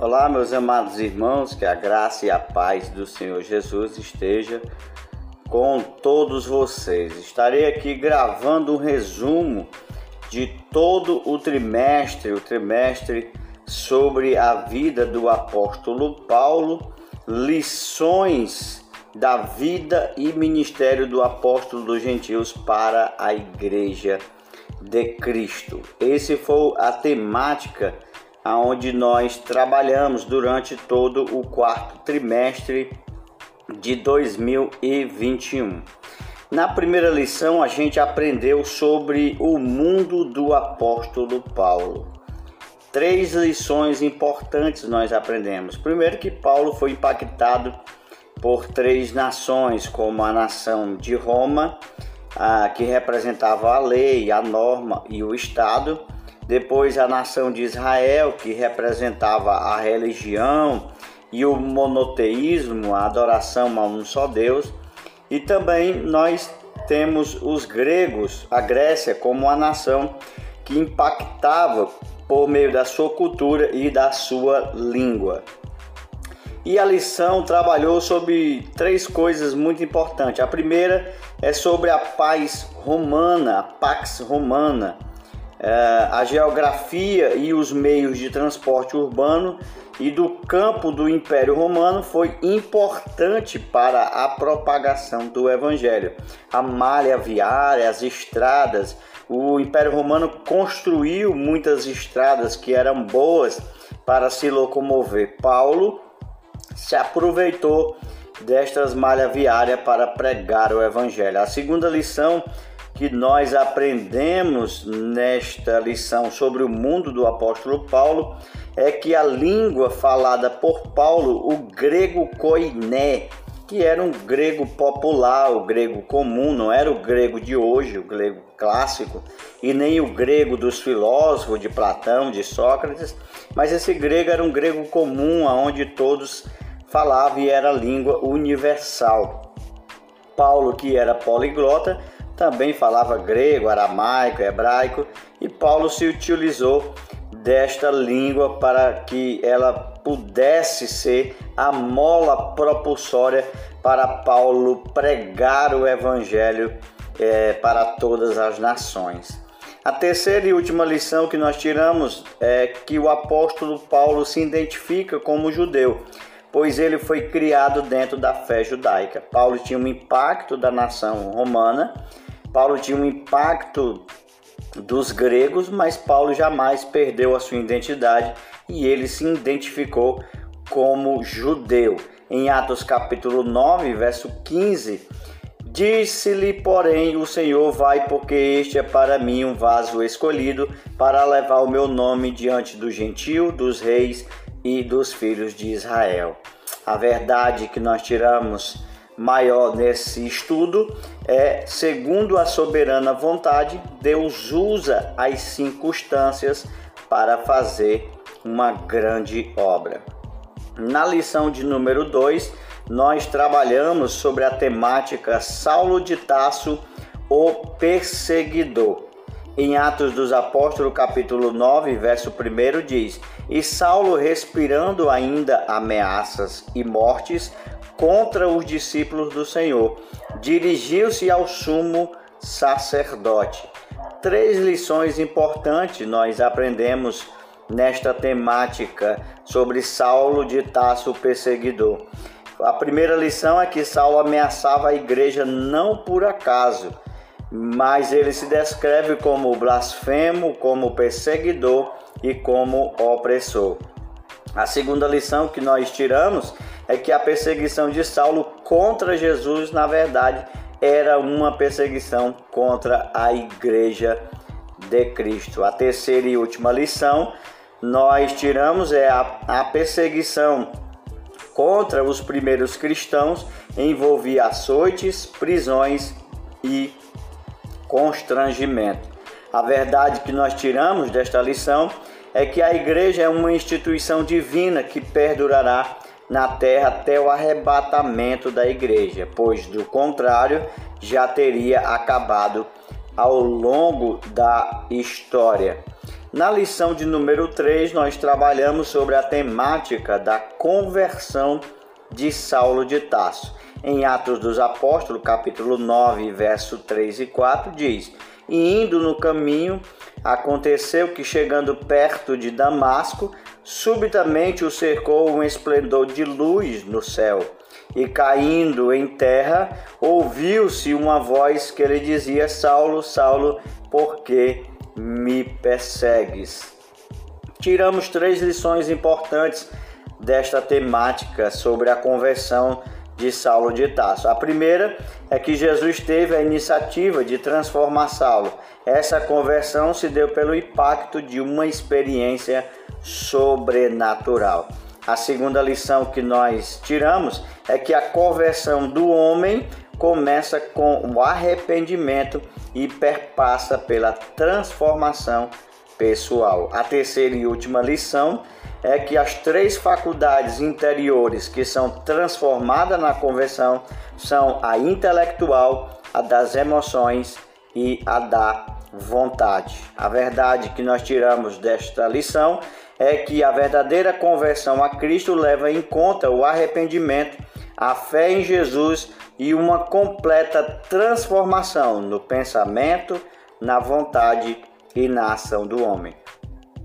Olá, meus amados irmãos, que a graça e a paz do Senhor Jesus esteja com todos vocês. Estarei aqui gravando um resumo de todo o trimestre, o trimestre sobre a vida do apóstolo Paulo, lições da vida e ministério do apóstolo dos gentios para a igreja de Cristo. Esse foi a temática aonde nós trabalhamos durante todo o quarto trimestre de 2021. Na primeira lição, a gente aprendeu sobre o mundo do apóstolo Paulo. Três lições importantes nós aprendemos. Primeiro, que Paulo foi impactado por três nações, como a nação de Roma, a, que representava a lei, a norma e o Estado. Depois, a nação de Israel, que representava a religião e o monoteísmo, a adoração a um só Deus. E também nós temos os gregos, a Grécia, como uma nação que impactava por meio da sua cultura e da sua língua. E a lição trabalhou sobre três coisas muito importantes. A primeira é sobre a paz romana, a pax romana, a geografia e os meios de transporte urbano e do campo do Império Romano foi importante para a propagação do Evangelho. A malha viária, as estradas, o Império Romano construiu muitas estradas que eram boas para se locomover. Paulo se aproveitou destas malhas viárias para pregar o Evangelho. A segunda lição que nós aprendemos nesta lição sobre o mundo do apóstolo Paulo é que a língua falada por Paulo, o grego koiné, que era um grego popular, o grego comum, não era o grego de hoje, o grego clássico, e nem o grego dos filósofos de Platão, de Sócrates, mas esse grego era um grego comum, aonde todos falavam e era a língua universal. Paulo, que era poliglota, também falava grego, aramaico, hebraico, e Paulo se utilizou desta língua para que ela pudesse ser a mola propulsória para Paulo pregar o evangelho é, para todas as nações. A terceira e última lição que nós tiramos é que o apóstolo Paulo se identifica como judeu, pois ele foi criado dentro da fé judaica. Paulo tinha um impacto da nação romana Paulo tinha um impacto dos gregos, mas Paulo jamais perdeu a sua identidade e ele se identificou como judeu. Em Atos capítulo 9, verso 15, Disse-lhe, porém, o Senhor: Vai, porque este é para mim um vaso escolhido para levar o meu nome diante do gentio, dos reis e dos filhos de Israel. A verdade que nós tiramos maior nesse estudo é, segundo a soberana vontade, Deus usa as circunstâncias para fazer uma grande obra. Na lição de número 2, nós trabalhamos sobre a temática Saulo de Tasso, o perseguidor. Em Atos dos Apóstolos, capítulo 9, verso 1 diz: E Saulo, respirando ainda ameaças e mortes, contra os discípulos do Senhor. Dirigiu-se ao sumo sacerdote. Três lições importantes nós aprendemos nesta temática sobre Saulo de Tasso perseguidor. A primeira lição é que Saulo ameaçava a igreja não por acaso, mas ele se descreve como blasfemo, como perseguidor e como opressor. A segunda lição que nós tiramos é que a perseguição de Saulo contra Jesus, na verdade, era uma perseguição contra a igreja de Cristo. A terceira e última lição nós tiramos é a, a perseguição contra os primeiros cristãos envolvia açoites, prisões e constrangimento. A verdade que nós tiramos desta lição é que a igreja é uma instituição divina que perdurará na terra até o arrebatamento da igreja, pois do contrário já teria acabado ao longo da história. Na lição de número 3, nós trabalhamos sobre a temática da conversão de Saulo de Tarso. Em Atos dos Apóstolos, capítulo 9, verso 3 e 4, diz: E indo no caminho, aconteceu que, chegando perto de Damasco, subitamente o cercou um esplendor de luz no céu. E caindo em terra, ouviu-se uma voz que lhe dizia: Saulo, Saulo, por que me persegues? Tiramos três lições importantes desta temática sobre a conversão de Saulo de Tarso. A primeira é que Jesus teve a iniciativa de transformar Saulo. Essa conversão se deu pelo impacto de uma experiência sobrenatural. A segunda lição que nós tiramos é que a conversão do homem começa com o arrependimento e perpassa pela transformação pessoal. A terceira e última lição é que as três faculdades interiores que são transformadas na conversão são a intelectual, a das emoções e a da vontade. A verdade que nós tiramos desta lição é que a verdadeira conversão a Cristo leva em conta o arrependimento, a fé em Jesus e uma completa transformação no pensamento, na vontade e na ação do homem.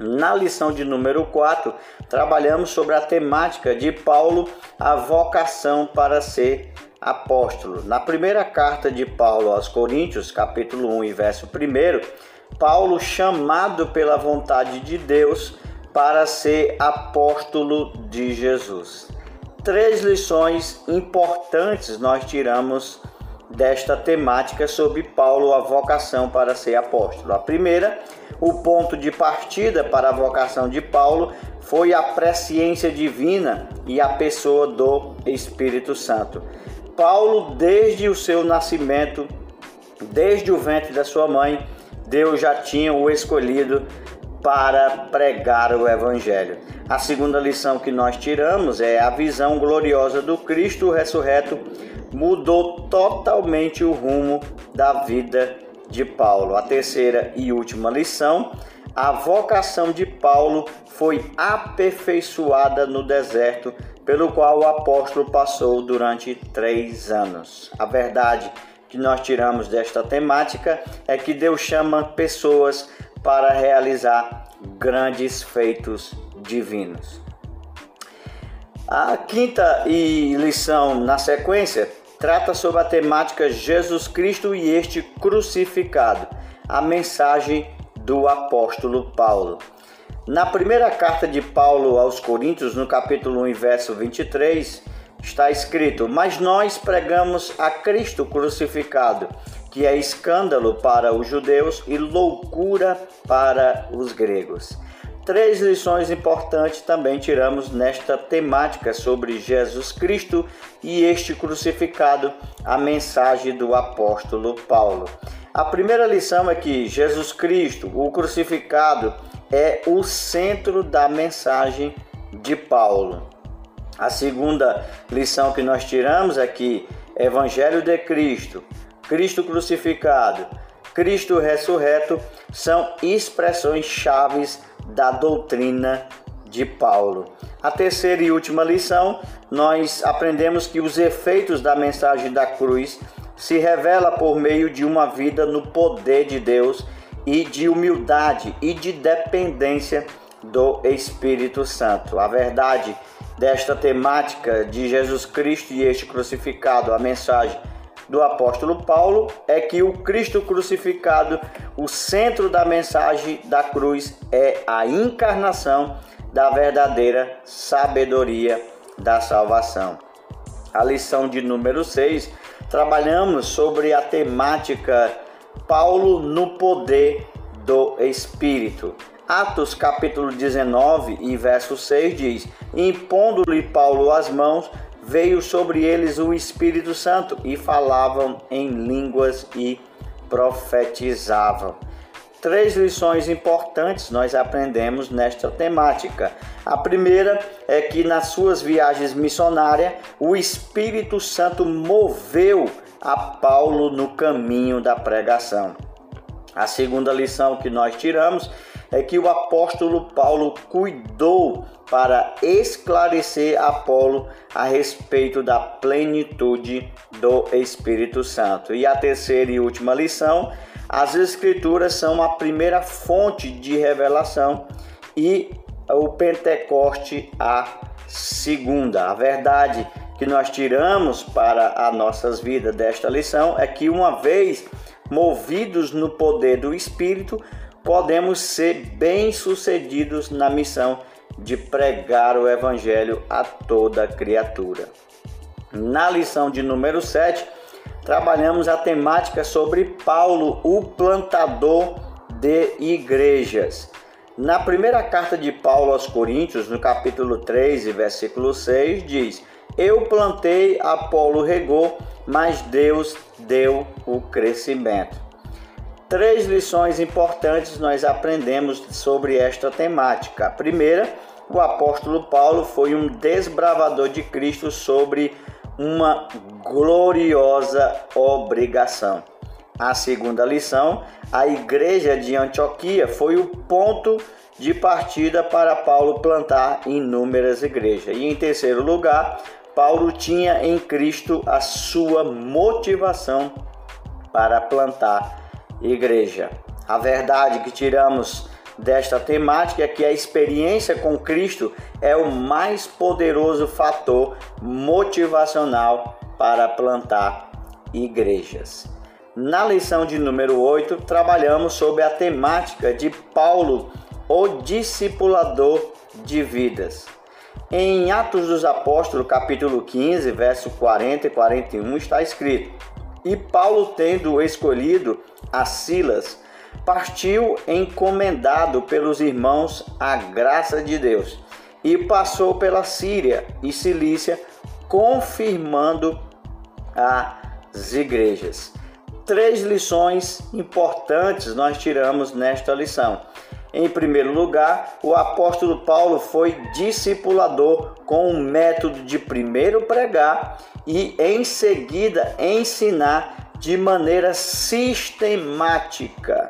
Na lição de número 4, trabalhamos sobre a temática de Paulo, a vocação para ser apóstolo. Na primeira carta de Paulo aos Coríntios, capítulo 1 e verso 1, Paulo chamado pela vontade de Deus para ser apóstolo de Jesus. Três lições importantes nós tiramos desta temática sobre Paulo, a vocação para ser apóstolo. A primeira, o ponto de partida para a vocação de Paulo foi a presciência divina e a pessoa do Espírito Santo. Paulo, desde o seu nascimento, desde o ventre da sua mãe, Deus já tinha o escolhido para pregar o Evangelho. A segunda lição que nós tiramos é a visão gloriosa do Cristo ressurreto mudou totalmente o rumo da vida de Paulo. A terceira e última lição, a vocação de Paulo foi aperfeiçoada no deserto, pelo qual o apóstolo passou durante três anos. A verdade que nós tiramos desta temática é que Deus chama pessoas para realizar grandes feitos divinos. A quinta lição na sequência trata sobre a temática Jesus Cristo e este crucificado, a mensagem do apóstolo Paulo. Na primeira carta de Paulo aos Coríntios, no capítulo 1, verso 23, está escrito: Mas nós pregamos a Cristo crucificado, que é escândalo para os judeus e loucura para os gregos. Três lições importantes também tiramos nesta temática sobre Jesus Cristo e este crucificado, a mensagem do apóstolo Paulo. A primeira lição é que Jesus Cristo, o crucificado, é o centro da mensagem de Paulo. A segunda lição que nós tiramos é que Evangelho de Cristo, Cristo crucificado, Cristo ressurreto são expressões chaves da doutrina de Paulo. A terceira e última lição, nós aprendemos que os efeitos da mensagem da cruz se revela por meio de uma vida no poder de Deus e de humildade e de dependência do Espírito Santo. A verdade desta temática de Jesus Cristo e este crucificado, a mensagem do apóstolo Paulo é que o Cristo crucificado, o centro da mensagem da cruz é a encarnação da verdadeira sabedoria da salvação. A lição de número 6, trabalhamos sobre a temática Paulo no poder do Espírito. Atos capítulo 19 e verso 6 diz: Impondo-lhe Paulo as mãos, veio sobre eles o Espírito Santo e falavam em línguas e profetizavam. Três lições importantes nós aprendemos nesta temática. A primeira é que nas suas viagens missionárias, o Espírito Santo moveu a Paulo no caminho da pregação. A segunda lição que nós tiramos é que o apóstolo Paulo cuidou para esclarecer Apolo a respeito da plenitude do Espírito Santo. E a terceira e última lição, as escrituras são a primeira fonte de revelação e o Pentecoste a segunda. A verdade que nós tiramos para as nossas vidas desta lição é que uma vez movidos no poder do Espírito, podemos ser bem-sucedidos na missão de pregar o evangelho a toda criatura. Na lição de número 7, trabalhamos a temática sobre Paulo, o plantador de igrejas. Na primeira carta de Paulo aos Coríntios, no capítulo 3, versículo 6, diz: Eu plantei, Apolo regou, mas Deus deu o crescimento. Três lições importantes nós aprendemos sobre esta temática. A primeira, o apóstolo Paulo foi um desbravador de Cristo sobre uma gloriosa obrigação. A segunda lição, a igreja de Antioquia foi o ponto de partida para Paulo plantar inúmeras igrejas. E em terceiro lugar, Paulo tinha em Cristo a sua motivação para plantar igreja. A verdade que tiramos desta temática é que a experiência com Cristo é o mais poderoso fator motivacional para plantar igrejas. Na lição de número 8, trabalhamos sobre a temática de Paulo, o discipulador de vidas. Em Atos dos Apóstolos, capítulo 15, verso 40 e 41, está escrito: E Paulo, tendo escolhido a Silas, partiu encomendado pelos irmãos à graça de Deus e passou pela Síria e Cilícia, confirmando as igrejas. Três lições importantes nós tiramos nesta lição. Em primeiro lugar, o apóstolo Paulo foi discipulador com o método de primeiro pregar e em seguida ensinar de maneira sistemática.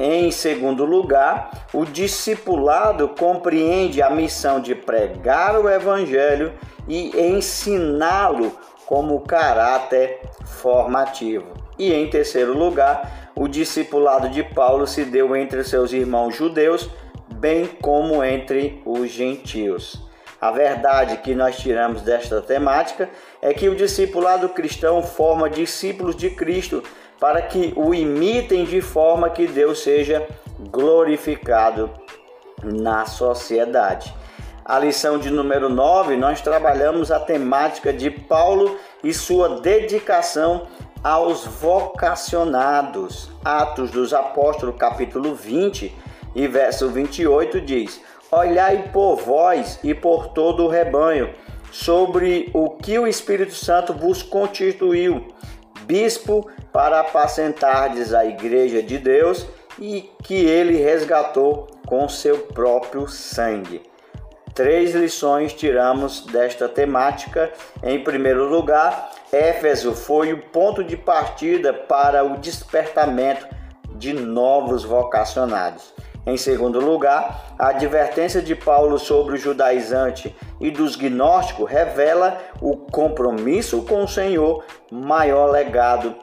Em segundo lugar, o discipulado compreende a missão de pregar o evangelho e ensiná-lo como caráter formativo. E em terceiro lugar, o discipulado de Paulo se deu entre seus irmãos judeus, bem como entre os gentios. A verdade que nós tiramos desta temática é que o discipulado cristão forma discípulos de Cristo para que o imitem de forma que Deus seja glorificado na sociedade. A lição de número 9, nós trabalhamos a temática de Paulo e sua dedicação aos vocacionados. Atos dos Apóstolos, capítulo 20 e verso 28 diz: Olhai por vós e por todo o rebanho, sobre o que o Espírito Santo vos constituiu, bispo para apacentardes a igreja de Deus e que ele resgatou com seu próprio sangue. Três lições tiramos desta temática. Em primeiro lugar, Éfeso foi o ponto de partida para o despertamento de novos vocacionados. Em segundo lugar, a advertência de Paulo sobre o judaizante e dos gnósticos revela o compromisso com o Senhor, maior legado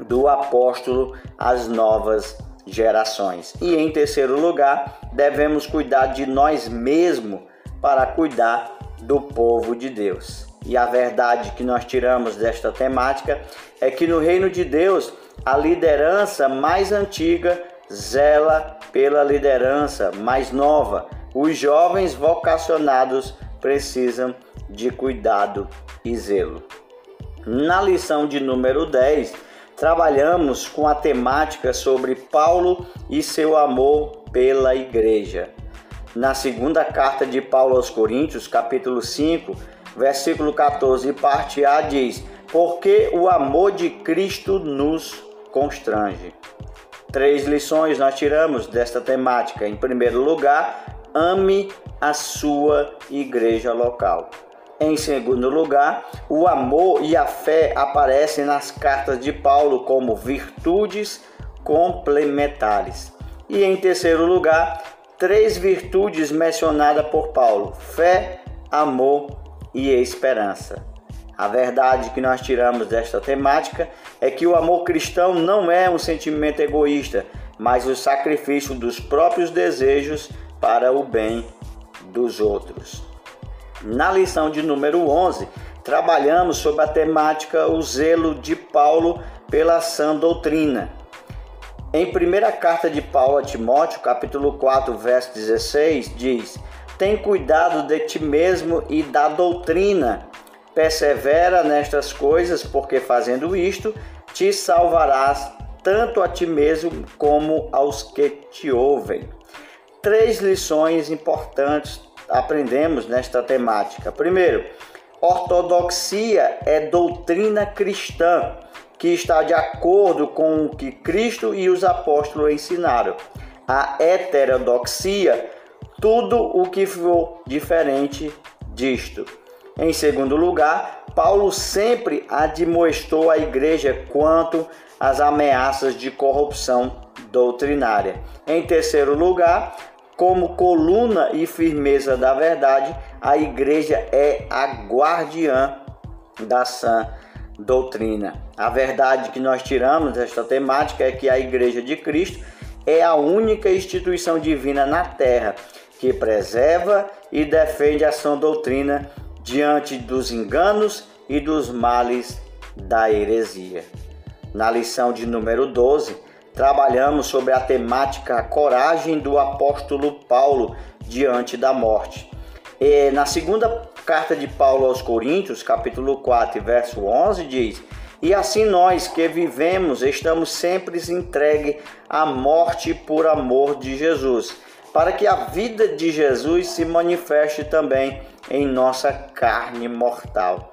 do apóstolo às novas gerações. E em terceiro lugar, devemos cuidar de nós mesmos para cuidar do povo de Deus. E a verdade que nós tiramos desta temática é que no reino de Deus, a liderança mais antiga zela pela liderança mais nova. Os jovens vocacionados precisam de cuidado e zelo. Na lição de número 10, trabalhamos com a temática sobre Paulo e seu amor pela igreja na segunda carta de Paulo aos Coríntios, capítulo 5, versículo 14, parte A diz: Porque o amor de Cristo nos constrange. Três lições nós tiramos desta temática. Em primeiro lugar, ame a sua igreja local. Em segundo lugar, o amor e a fé aparecem nas cartas de Paulo como virtudes complementares. E em terceiro lugar, três virtudes mencionadas por Paulo: fé, amor e esperança. A verdade que nós tiramos desta temática é que o amor cristão não é um sentimento egoísta, mas o sacrifício dos próprios desejos para o bem dos outros. Na lição de número 11, trabalhamos sobre a temática o zelo de Paulo pela sã doutrina. Em primeira carta de Paulo a Timóteo, capítulo 4, verso 16, diz: Tem cuidado de ti mesmo e da doutrina. Persevera nestas coisas, porque fazendo isto, te salvarás tanto a ti mesmo como aos que te ouvem. Três lições importantes aprendemos nesta temática. Primeiro, ortodoxia é doutrina cristã que está de acordo com o que Cristo e os apóstolos ensinaram. A heterodoxia, tudo o que for diferente disto. Em segundo lugar, Paulo sempre admoestou a igreja quanto às ameaças de corrupção doutrinária. Em terceiro lugar, como coluna e firmeza da verdade, a igreja é a guardiã da sã doutrina. A verdade que nós tiramos desta temática é que a igreja de Cristo é a única instituição divina na terra que preserva e defende a sã doutrina diante dos enganos e dos males da heresia. Na lição de número 12, trabalhamos sobre a temática coragem do apóstolo Paulo diante da morte. E na segunda carta de Paulo aos Coríntios, capítulo 4, verso 11, diz: E assim nós que vivemos estamos sempre entregue à morte por amor de Jesus, para que a vida de Jesus se manifeste também em nossa carne mortal.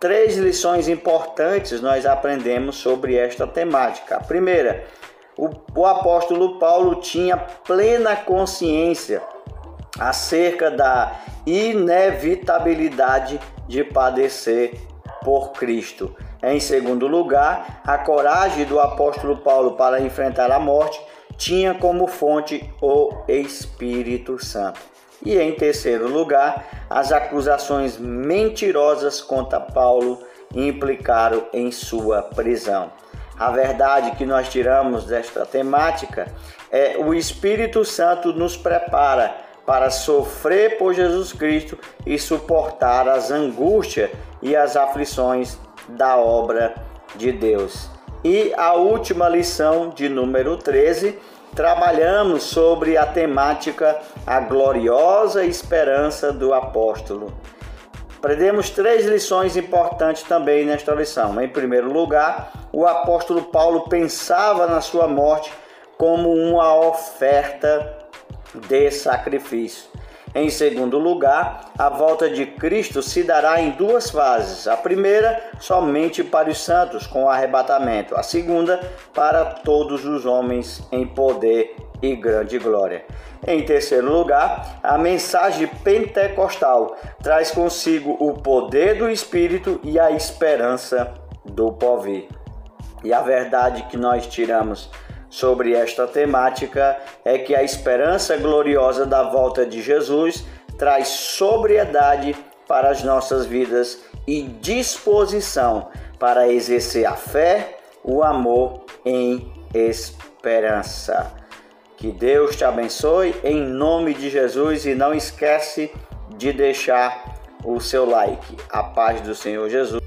Três lições importantes nós aprendemos sobre esta temática. A primeira, o, o apóstolo Paulo tinha plena consciência acerca da inevitabilidade de padecer por Cristo. Em segundo lugar, a coragem do apóstolo Paulo para enfrentar a morte tinha como fonte o Espírito Santo. E em terceiro lugar, as acusações mentirosas contra Paulo implicaram em sua prisão. A verdade que nós tiramos desta temática é o Espírito Santo nos prepara para sofrer por Jesus Cristo e suportar as angústias e as aflições da obra de Deus. E a última lição de número 13, trabalhamos sobre a temática a gloriosa esperança do apóstolo. Aprendemos três lições importantes também nesta lição. Em primeiro lugar, o apóstolo Paulo pensava na sua morte como uma oferta de sacrifício. Em segundo lugar, a volta de Cristo se dará em duas fases. A primeira, somente para os santos, com o arrebatamento. A segunda, para todos os homens em poder e grande glória. Em terceiro lugar, a mensagem pentecostal traz consigo o poder do Espírito e a esperança do povo. E a verdade que nós tiramos sobre esta temática é que a esperança gloriosa da volta de Jesus traz sobriedade para as nossas vidas e disposição para exercer a fé, o amor em esperança. Que Deus te abençoe em nome de Jesus e não esquece de deixar o seu like. A paz do Senhor Jesus.